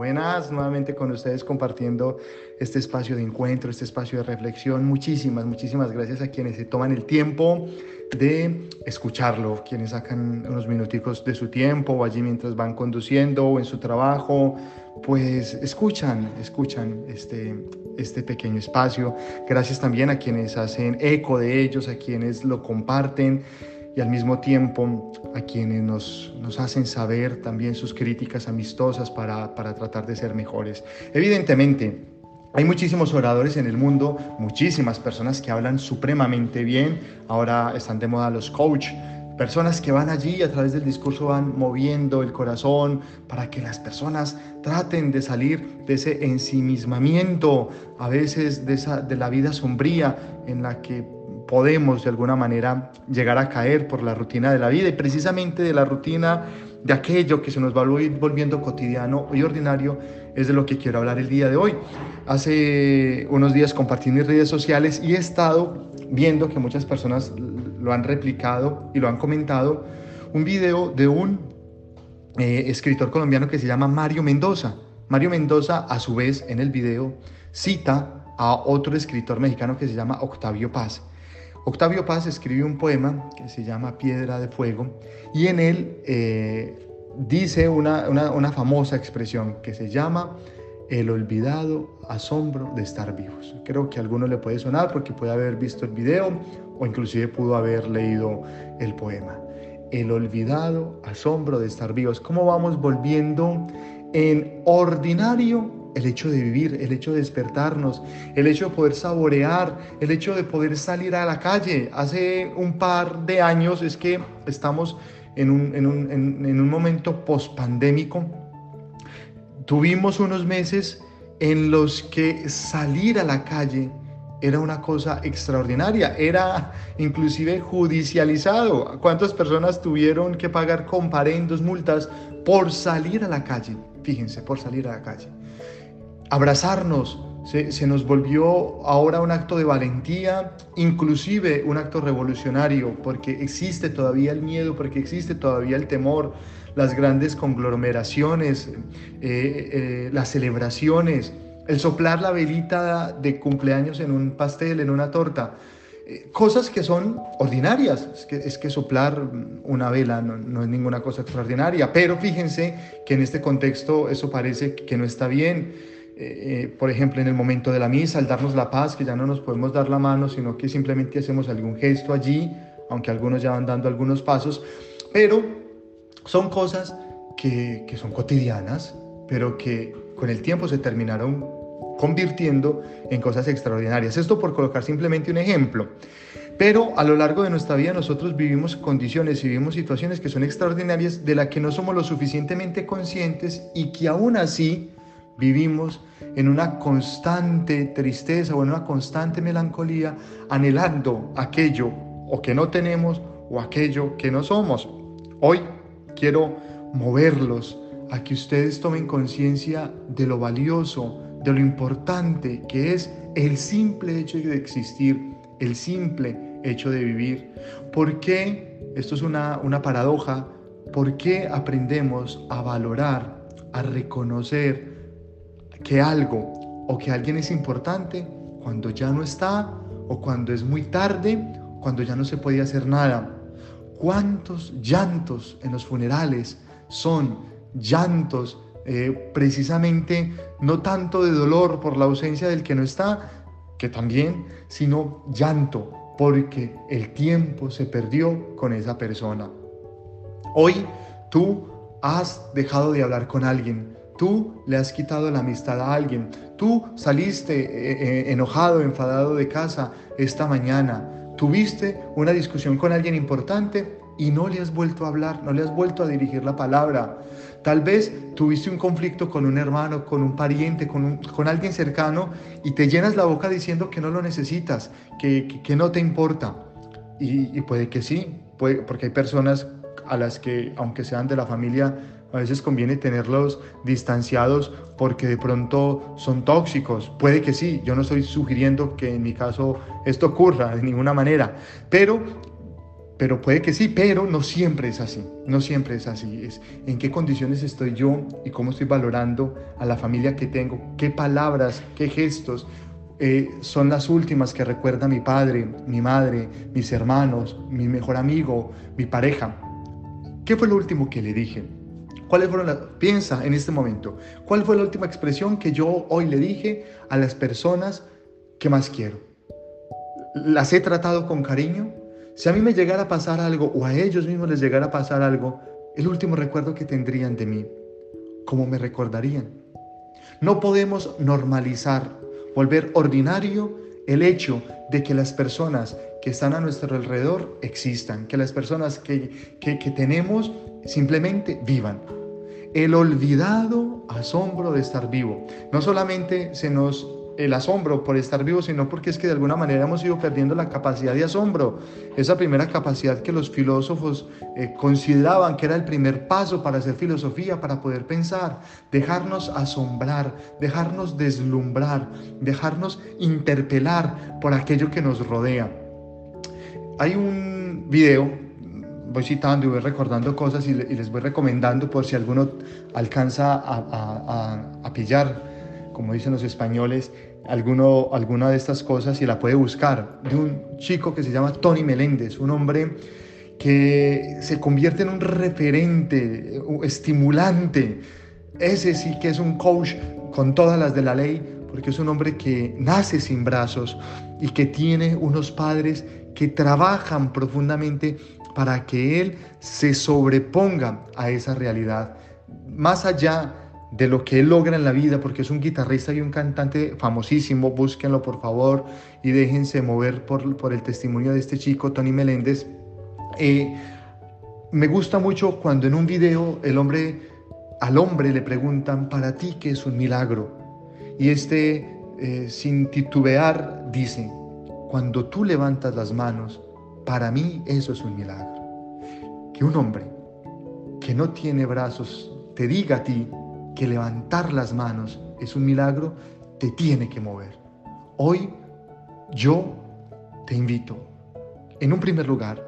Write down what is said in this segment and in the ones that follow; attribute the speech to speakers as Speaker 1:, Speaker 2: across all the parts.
Speaker 1: Buenas, nuevamente con ustedes compartiendo este espacio de encuentro, este espacio de reflexión. Muchísimas, muchísimas gracias a quienes se toman el tiempo de escucharlo, quienes sacan unos minuticos de su tiempo o allí mientras van conduciendo o en su trabajo, pues escuchan, escuchan este, este pequeño espacio. Gracias también a quienes hacen eco de ellos, a quienes lo comparten y al mismo tiempo a quienes nos, nos hacen saber también sus críticas amistosas para, para tratar de ser mejores. Evidentemente, hay muchísimos oradores en el mundo, muchísimas personas que hablan supremamente bien. Ahora están de moda los coach, personas que van allí y a través del discurso van moviendo el corazón para que las personas traten de salir de ese ensimismamiento, a veces de, esa, de la vida sombría en la que podemos de alguna manera llegar a caer por la rutina de la vida y precisamente de la rutina de aquello que se nos va volviendo cotidiano y ordinario es de lo que quiero hablar el día de hoy. Hace unos días compartí mis redes sociales y he estado viendo que muchas personas lo han replicado y lo han comentado, un video de un eh, escritor colombiano que se llama Mario Mendoza. Mario Mendoza, a su vez, en el video, cita a otro escritor mexicano que se llama Octavio Paz. Octavio Paz escribió un poema que se llama Piedra de Fuego y en él eh, dice una, una, famosa expresión que se llama el olvidado asombro de estar vivos. Creo que a alguno le puede sonar porque puede haber visto el video o inclusive pudo haber leído el poema. El olvidado asombro de estar vivos. ¿Cómo vamos volviendo en ordinario el hecho de vivir, el hecho de despertarnos, el hecho de poder saborear, el hecho de poder salir a la calle. Hace un par de años es que estamos en un, en un, en, un momento post-pandémico. Tuvimos unos meses en los que salir a la calle era una cosa extraordinaria, era inclusive judicializado. ¿Cuántas personas tuvieron que pagar comparendos, multas por salir a la calle? Fíjense, por salir a la calle abrazarnos, se, nos volvió ahora un acto de valentía, inclusive un acto revolucionario, porque existe todavía el miedo, porque existe todavía el temor, las grandes conglomeraciones, eh, eh, las celebraciones, el soplar la velita de cumpleaños en un pastel, en una torta, eh, cosas que son ordinarias, es que, es que soplar una vela no, no, es ninguna cosa extraordinaria, pero fíjense que en este contexto eso parece que no está bien eh, por ejemplo, en el momento de la misa, al darnos la paz, que ya no nos podemos dar la mano, sino que simplemente hacemos algún gesto allí, aunque algunos ya van dando algunos pasos, pero son cosas que, que son cotidianas, pero que con el tiempo se terminaron convirtiendo en cosas extraordinarias. Esto por colocar simplemente un ejemplo. Pero a lo largo de nuestra vida nosotros vivimos condiciones y vivimos situaciones que son extraordinarias de las que no somos lo suficientemente conscientes y que aún así vivimos en una constante tristeza o en una constante melancolía, anhelando aquello o que no tenemos o aquello que no somos. Hoy quiero moverlos a que ustedes tomen conciencia de lo valioso, de lo importante que es el simple hecho de existir, el simple hecho de vivir. ¿Por qué? Esto es una, una paradoja. ¿Por qué aprendemos a valorar, a reconocer, que algo o que alguien es importante cuando ya no está o cuando es muy tarde, cuando ya no se puede hacer nada. ¿Cuántos llantos en los funerales son llantos eh, precisamente no tanto de dolor por la ausencia del que no está, que también, sino llanto porque el tiempo se perdió con esa persona. Hoy tú has dejado de hablar con alguien, Tú le has quitado la amistad a alguien. Tú saliste eh, eh, enojado, enfadado de casa esta mañana. Tuviste una discusión con alguien importante y no le has vuelto a hablar, no le has vuelto a dirigir la palabra. Tal vez tuviste un conflicto con un hermano, con un pariente, con, con alguien cercano y te llenas la boca diciendo que no lo necesitas, que, que, no te importa. Y, y, puede que sí, puede, porque hay personas a las que, aunque sean de la familia, a veces conviene tenerlos distanciados porque de pronto son tóxicos. Puede que sí, yo no estoy sugiriendo que en mi caso esto ocurra de ninguna manera, pero pero puede que sí, pero no siempre es así, no siempre es así. En qué condiciones estoy yo y cómo estoy valorando a la familia que tengo, qué palabras, qué gestos eh, son las últimas que recuerda mi padre, mi madre, mis hermanos, mi mejor amigo, mi pareja. ¿Qué fue lo último que le dije? ¿Cuáles fueron las... Piensa en este momento, ¿cuál fue la última expresión que yo hoy le dije a las personas que más quiero? ¿Las he tratado con cariño? Si a mí me llegara a pasar algo o a ellos mismos les llegara a pasar algo, el último recuerdo que tendrían de mí, ¿cómo me recordarían? No podemos normalizar, volver ordinario el hecho de que las personas que están a nuestro alrededor existan, que las personas que, que, que tenemos simplemente vivan. El olvidado asombro de estar vivo. No solamente se nos el asombro por estar vivo, sino porque es que de alguna manera hemos ido perdiendo la capacidad de asombro, esa primera capacidad que los filósofos eh, consideraban que era el primer paso para hacer filosofía, para poder pensar, dejarnos asombrar, dejarnos deslumbrar, dejarnos interpelar por aquello que nos rodea. Hay un video, voy citando y voy recordando cosas y, les voy recomendando por si alguno alcanza a, pillar como dicen los españoles, alguno, alguna de estas cosas y la puede buscar, de un chico que se llama Tony Meléndez, un hombre que se convierte en un referente, estimulante. Ese sí que es un coach con todas las de la ley, porque es un hombre que nace sin brazos y que tiene unos padres que trabajan profundamente para que él se sobreponga a esa realidad. Más allá de lo que él logra en la vida, porque es un guitarrista y un cantante famosísimo, búsquenlo por favor y déjense mover por, por el testimonio de este chico, Tony Meléndez. Eh, me gusta mucho cuando en un video el hombre, al hombre le preguntan, para ti qué es un milagro. Y este, eh, sin titubear, dice, cuando tú levantas las manos, para mí eso es un milagro. Que un hombre que no tiene brazos te diga a ti, que levantar las manos es un milagro, te tiene que mover. Hoy yo te invito, en un primer lugar,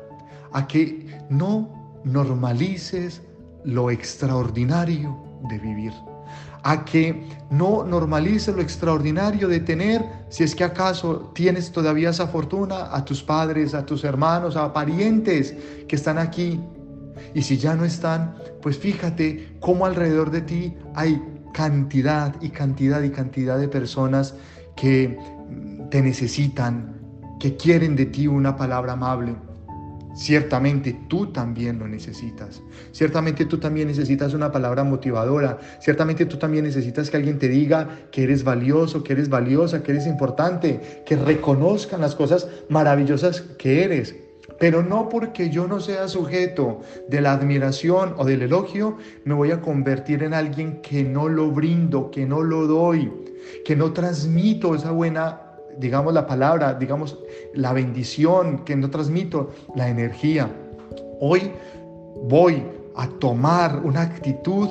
Speaker 1: a que no normalices lo extraordinario de vivir, a que no normalices lo extraordinario de tener, si es que acaso tienes todavía esa fortuna, a tus padres, a tus hermanos, a parientes que están aquí y si ya no están, pues fíjate cómo alrededor de ti hay cantidad y cantidad y cantidad de personas que te necesitan, que quieren de ti una palabra amable. Ciertamente tú también lo necesitas. Ciertamente tú también necesitas una palabra motivadora. Ciertamente tú también necesitas que alguien te diga que eres valioso, que eres valiosa, que eres importante, que reconozcan las cosas maravillosas que eres. Pero no porque yo no sea sujeto de la admiración o del elogio, me voy a convertir en alguien que no lo brindo, que no lo doy, que no transmito esa buena, digamos la palabra, digamos la bendición, que no transmito la energía. Hoy voy a tomar una actitud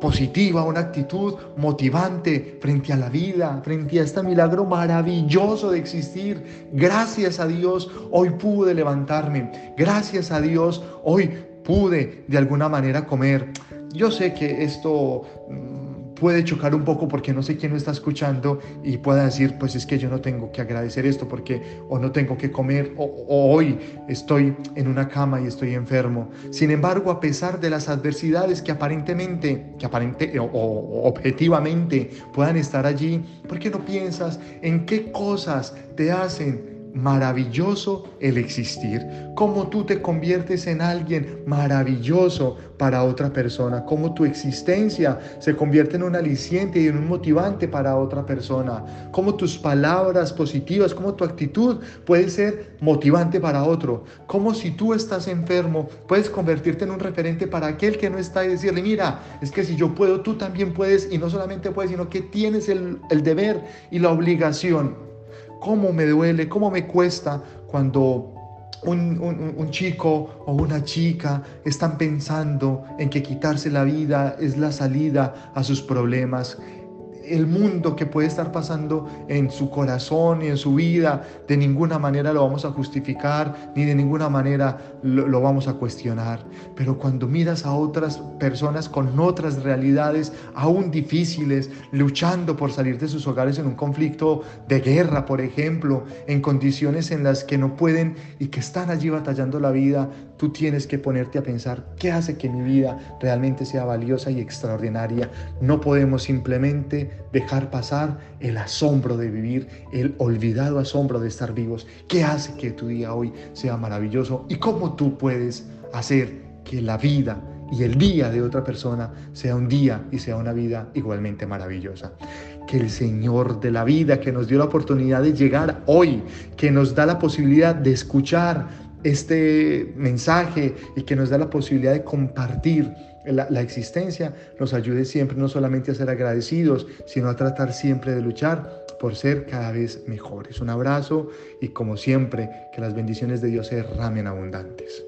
Speaker 1: positiva, una actitud motivante frente a la vida, frente a este milagro maravilloso de existir. Gracias a Dios, hoy pude levantarme. Gracias a Dios, hoy pude de alguna manera comer. Yo sé que esto mm, puede chocar un poco porque no sé quién lo está escuchando y pueda decir, pues es que yo no tengo que agradecer esto porque o no tengo que comer o, hoy estoy en una cama y estoy enfermo. Sin embargo, a pesar de las adversidades que aparentemente, que aparente o, o objetivamente puedan estar allí, ¿por qué no piensas en qué cosas te hacen maravilloso el existir, cómo tú te conviertes en alguien maravilloso para otra persona, cómo tu existencia se convierte en un aliciente y en un motivante para otra persona, cómo tus palabras positivas, cómo tu actitud puede ser motivante para otro, cómo si tú estás enfermo puedes convertirte en un referente para aquel que no está y decirle, mira, es que si yo puedo, tú también puedes y no solamente puedes, sino que tienes el, el deber y la obligación cómo me duele, cómo me cuesta cuando un, chico o una chica están pensando en que quitarse la vida es la salida a sus problemas. El mundo que puede estar pasando en su corazón y en su vida, de ninguna manera lo vamos a justificar, ni de ninguna manera lo, vamos a cuestionar. Pero cuando miras a otras personas con otras realidades aún difíciles, luchando por salir de sus hogares en un conflicto de guerra, por ejemplo, en condiciones en las que no pueden y que están allí batallando la vida, tú tienes que ponerte a pensar qué hace que mi vida realmente sea valiosa y extraordinaria. No podemos simplemente dejar pasar el asombro de vivir, el olvidado asombro de estar vivos. ¿Qué hace que tu día hoy sea maravilloso? ¿Y cómo tú puedes hacer que la vida y el día de otra persona sea un día y sea una vida igualmente maravillosa. Que el Señor de la vida, que nos dio la oportunidad de llegar hoy, que nos da la posibilidad de escuchar este mensaje y que nos da la posibilidad de compartir la, existencia, nos ayude siempre no solamente a ser agradecidos, sino a tratar siempre de luchar por ser cada vez mejores. Un abrazo y como siempre, que las bendiciones de Dios se derramen abundantes.